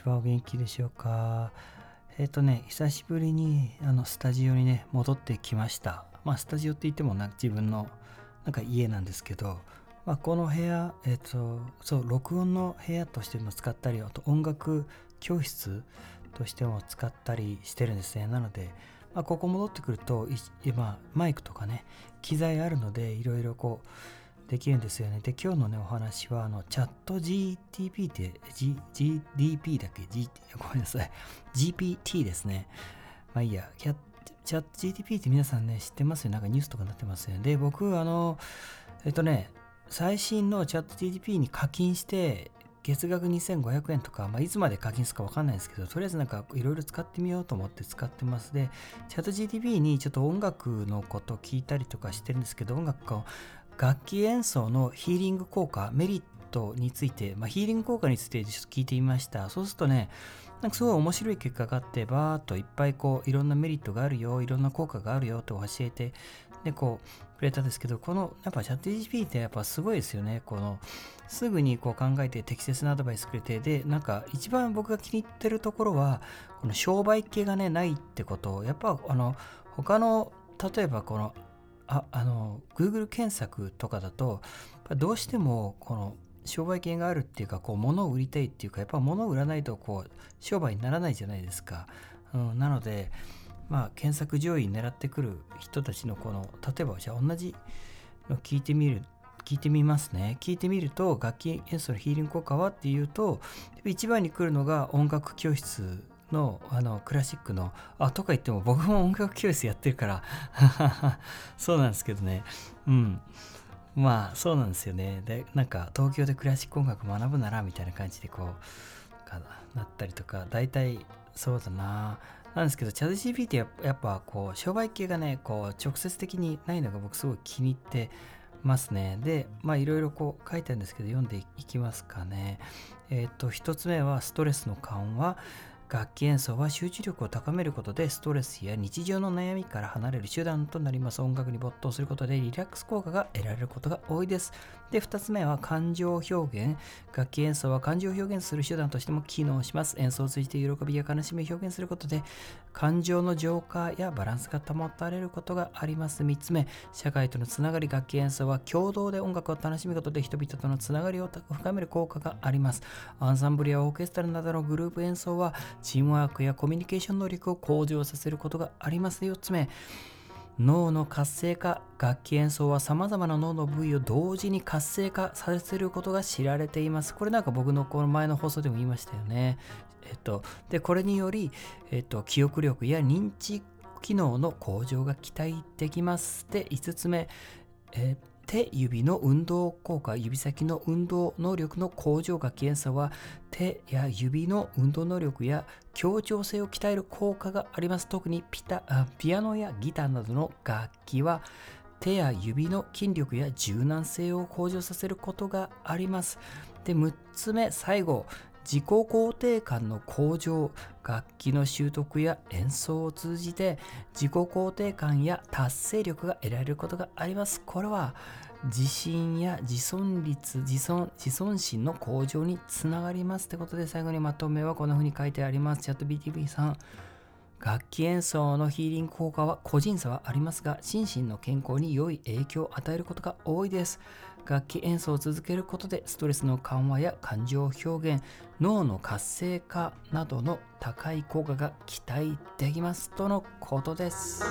ちは。お元気でしょうか？えっ、とね、久しぶりにあのスタジオにね、戻ってきました。まあ、スタジオって言ってもな自分のなんか家なんですけど、まあ、この部屋、えっ、と、そう、録音の部屋としても使ったり、あと音楽教室としても使ったりしてるんですね。なので、まあ、ここ戻ってくると、今、マイクとかね、機材あるので、いろいろこう、できるんですよね。で、今日のね、お話は、あの、チャット GTP って、G、GDP だっけ、G、ごめんなさい。GPT ですね。まあいいや、チャット GTP って皆さんね、知ってますよ。なんかニュースとかになってますよね。で、僕、あの、えっとね、最新のチャット GTP に課金して、月額2500円とか、まあ、いつまで課金するかわかんないですけど、とりあえずなんかいろいろ使ってみようと思って使ってます。で、チャット GTP にちょっと音楽のこと聞いたりとかしてるんですけど、音楽を楽器演奏のヒーリング効果、メリットについて、まあ、ヒーリング効果についてちょっと聞いてみました。そうするとね、なんかすごい面白い結果があって、バーっといっぱいこう、いろんなメリットがあるよ、いろんな効果があるよと教えて、で、こう、くれたんですけど、この、やっぱチャット GP ってやっぱすごいですよね。この、すぐにこう考えて適切なアドバイスくれて、で、なんか一番僕が気に入ってるところは、この商売系がね、ないってこと、やっぱあの、他の、例えばこのああの Google 検索とかだとどうしてもこの商売系があるっていうかこう物を売りたいっていうかやっぱ物を売らないとこう商売にならないじゃないですか、うん、なのでまあ検索上位狙ってくる人たちのこの例えばじゃあ同じの聞いてみる聞いてみますね。聞いてみると楽器演奏のヒーリング効果はっていうと一番に来るのが音楽教室のあのクラシックのあとか言っても僕も音楽教室やってるから そうなんですけどねうんまあそうなんですよねでなんか東京でクラシック音楽学ぶならみたいな感じでこうかなったりとか大体そうだななんですけどチャット GP ってやっぱこう商売系がねこう直接的にないのが僕すごい気に入ってますね。で、まあいろいろこう書いてあるんですけど読んでいきますかね。えっ、ー、と、一つ目はストレスの緩和。楽器演奏は集中力を高めることでストレスや日常の悩みから離れる手段となります。音楽に没頭することでリラックス効果が得られることが多いです。で2つ目は感情表現。楽器演奏は感情を表現する手段としても機能します。演奏を通じて喜びや悲しみを表現することで感情の浄化やバランスが保たれることがあります3つ目社会とのつながり楽器演奏は共同で音楽を楽しむことで人々とのつながりを深める効果がありますアンサンブルやオーケストラなどのグループ演奏はチームワークやコミュニケーション能力を向上させることがあります。4つ目、脳の活性化楽器演奏は様々な脳の部位を同時に活性化させることが知られています。これなんか僕のこの前の放送でも言いましたよね。えっと、で、これにより、えっと、記憶力や認知機能の向上が期待できます。で、5つ目、え手指の運動効果、指先の運動能力の向上が検査は手や指の運動能力や協調性を鍛える効果があります。特にピタピアノやギターなどの楽器は手や指の筋力や柔軟性を向上させることがあります。で、6つ目、最後、自己肯定感の向上楽器の習得や演奏を通じて自己肯定感や達成力が得られることがあります。これは自信や自尊率自尊自尊心の向上につながりますってことで最後にまとめはこんな風に書いてあります。チャット BTV さん楽器演奏のヒーリング効果は個人差はありますが心身の健康に良い影響を与えることが多いです。楽器演奏を続けることでストレスの緩和や感情表現脳の活性化などの高い効果が期待できますとのことです。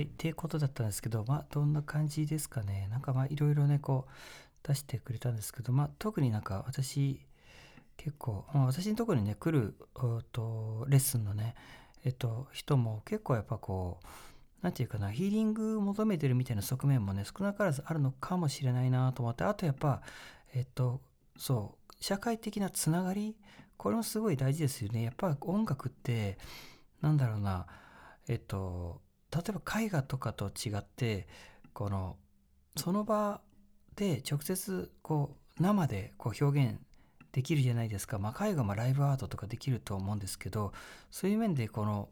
いっていうことだったんですけど、まあ、どんな感じですかね。なんかまあ、いろいろね、こう、出してくれたんですけど、まあ、特になんか私、結構、まあ、私のところにね、来る、とレッスンのね、えっと、人も結構やっぱこう、何て言うかな、ヒーリング求めてるみたいな側面もね、少なからずあるのかもしれないなと思って、あとやっぱ、えっと、そう、社会的なつながり、これもすごい大事ですよね。やっぱ音楽って、なんだろうな、えっと、例えば絵画とかと違って、この、その場で直接こう生でこう表現できるじゃないですか。まあ、絵画もライブアートとかできると思うんですけど、そういう面でこの、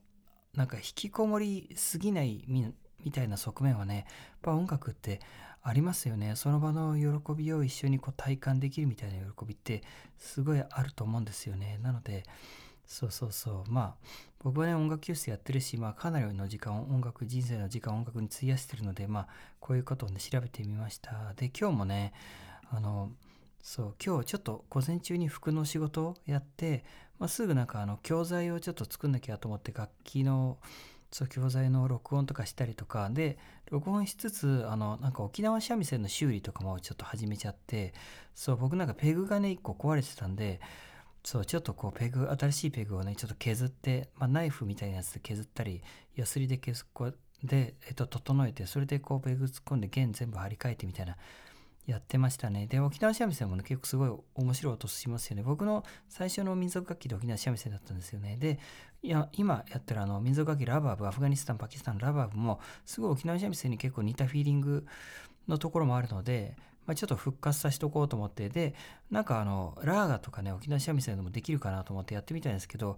なんか引きこもりすぎないみたいな側面はね、やっぱ音楽ってありますよね。その場の喜びを一緒にこう体感できるみたいな喜びってすごいあると思うんですよね。なので、そうそうそう。まあ、僕はね、音楽教室やってるし、まあ、かなりの時間、音楽、人生の時間、音楽に費やしてるので、まあ、こういうことをね、調べてみました。で、今日もね、あの、そう、今日ちょっと午前中に服の仕事をやって、まあ、すぐなんかあの教材をちょっと作んなきゃと思って楽器のそう教材の録音とかしたりとかで録音しつつあのなんか沖縄三味線の修理とかもちょっと始めちゃってそう僕なんかペグがね1個壊れてたんでそうちょっとこうペグ新しいペグをねちょっと削って、まあ、ナイフみたいなやつで削ったりヤスリで削こで、えっと、整えてそれでこうペグ突っ込んで弦全部張り替えてみたいなやってましたね。で、沖縄三味線もね、結構すごい面白い音しますよね。僕の最初の民族楽器で沖縄三味線だったんですよね。で、いや今やってるあの民族楽器ラバーブ、アフガニスタン、パキスタンラバーブも、すごい沖縄三味線に結構似たフィーリングのところもあるので、まあ、ちょっと復活させとこうと思って、で、なんかあの、ラーガとかね、沖縄三味線でもできるかなと思ってやってみたんですけど、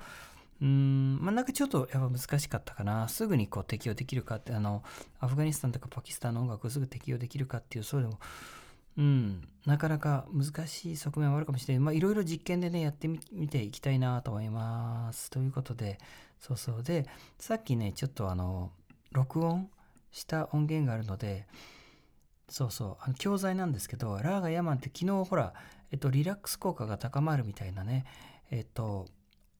うーん、まあ、なんかちょっとやっぱ難しかったかな。すぐにこう適用できるかって、あの、アフガニスタンとかパキスタンの音楽をすぐ適用できるかっていう、そうでも、うん、なかなか難しい側面はあるかもしれない。まあ、いろいろ実験でね、やってみていきたいなと思います。ということで、そうそう。で、さっきね、ちょっとあの、録音した音源があるので、そうそう、あの教材なんですけど、ラーガヤマンって昨日ほら、えっと、リラックス効果が高まるみたいなね、えっと、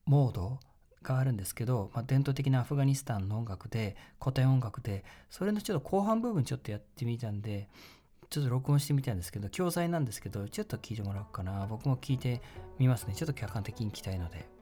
モードがあるんですけど、まあ、伝統的なアフガニスタンの音楽で、古典音楽で、それのちょっと後半部分ちょっとやってみたんで、ちょっと録音してみたんですけど、教材なんですけど、ちょっと聞いてもらおうかな。僕も聞いてみますね。ちょっと客観的に聞きたいので。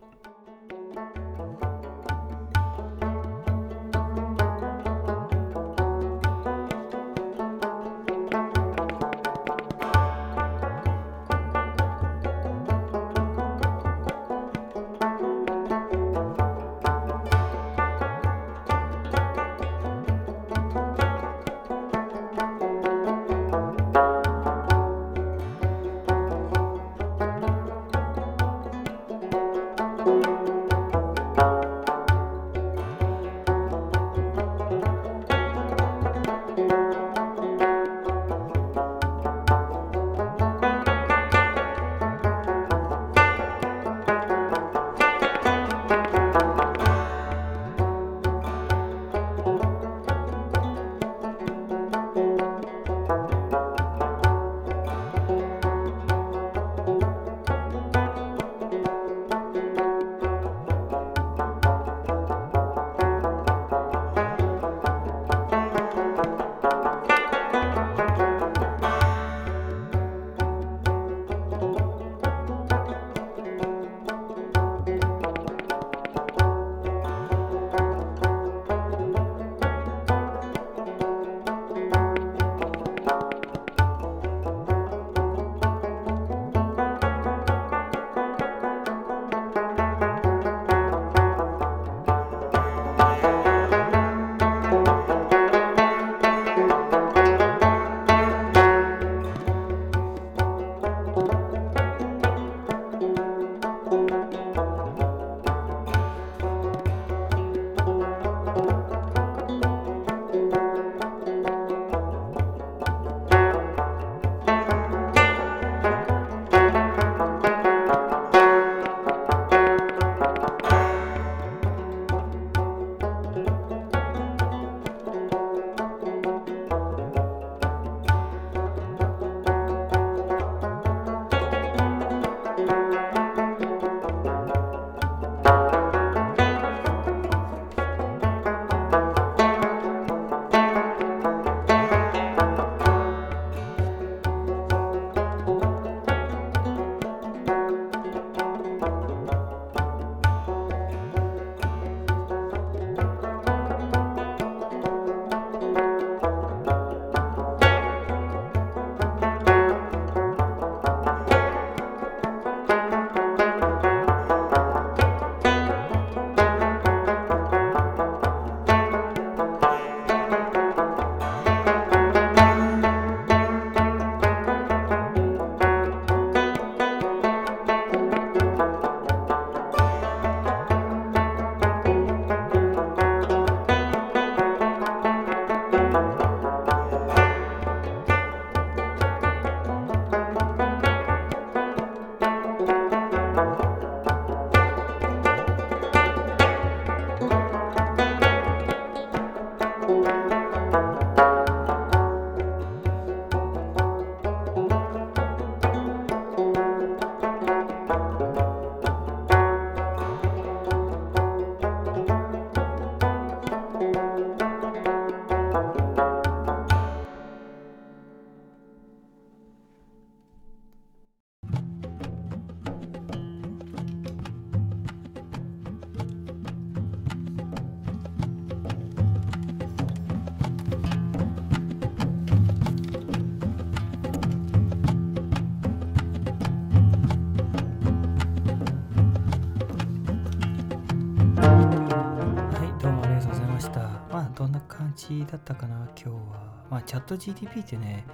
だったかな今日は。まあチャット GTP ってね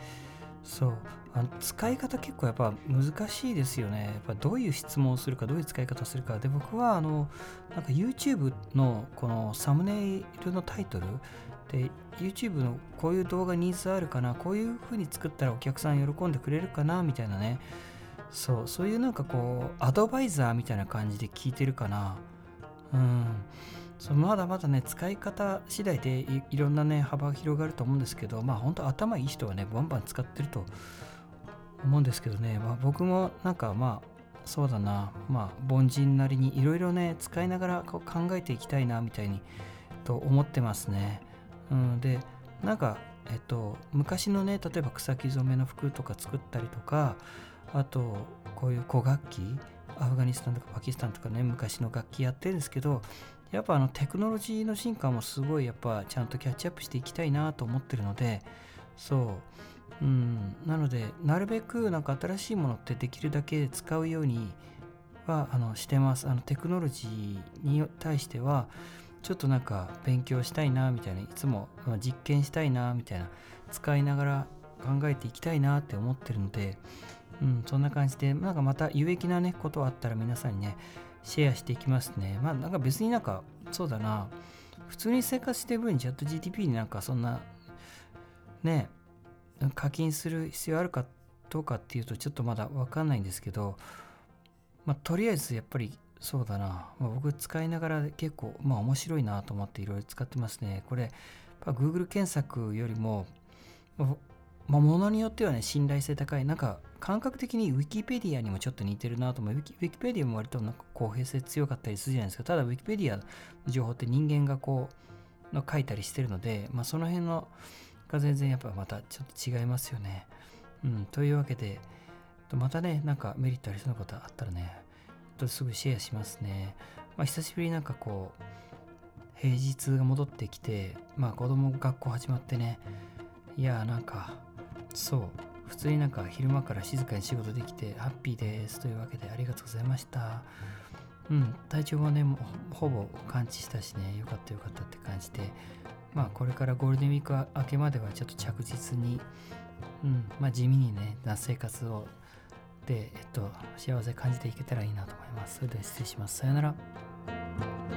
そうあの使い方結構やっぱ難しいですよね。やっぱどういう質問をするかどういう使い方をするか。で僕はあのなんか YouTube のこのサムネイルのタイトルで YouTube のこういう動画ニーズあるかなこういう風に作ったらお客さん喜んでくれるかなみたいなね。そうそういうなんかこうアドバイザーみたいな感じで聞いてるかな。うん。そうまだまだね使い方次第でいいろんなね幅が広がると思うんですけどまあ本当頭いい人はねバンバン使ってると思うんですけどね、まあ、僕もなんかまあそうだな。まあ凡人なりにいろいろね使いながらこう考えていきたいなみたいにと思ってますね、うん、でなんかえっと昔のね例えば草木染めの服とか作ったりとかあとこういう古楽器アフガニスタンとかパキスタンとかね昔の楽器やってるんですけどやっぱあのテクノロジーの進化もすごいやっぱちゃんとキャッチアップしていきたいなと思ってるのでそう。うん。なのでなるべくなんか新しいものってできるだけ使うようにはあのしてます。あのテクノロジーに対してはちょっとなんか勉強したいなみたいないつも実験したいなみたいな使いながら考えていきたいなって思ってるのでうん、そんな感じで、なんかまた有益なね、ことあったら皆さんにね、シェアしていきますね。まあなんか別になんか、そうだな、普通に生活してる分にチャット GTP になんかそんな、ね、課金する必要あるかどうかっていうとちょっとまだわかんないんですけど、まあとりあえずやっぱりそうだな、まあ、僕使いながら結構まあ面白いなと思っていろいろ使ってますね。これ、Google 検索よりも、まあ、ものによってはね、信頼性高い。なんか、感覚的に Wikipedia にもちょっと似てるなと思う。Wikipedia も割となんか公平性強かったりするじゃないですか。ただ Wikipedia の情報って人間がこう、の書いたりしてるので、まあその辺のが全然やっぱまたちょっと違いますよね。うん、というわけで、またね、なんかメリットありそうなことあったらね、とすぐシェアしますね。まあ久しぶりになんかこう、平日が戻ってきて、まあ子供学校始まってね、いやーなんか、そう普通になんか昼間から静かに仕事できてハッピーですというわけでありがとうございました。うん体調もねほぼ完治したしねよかったよかったって感じで。まあこれからゴールデンウィーク明けまではちょっと着実にうんまあ地味にねな生活をでえっと幸せ感じていけたらいいなと思います。それでは失礼します。さよなら。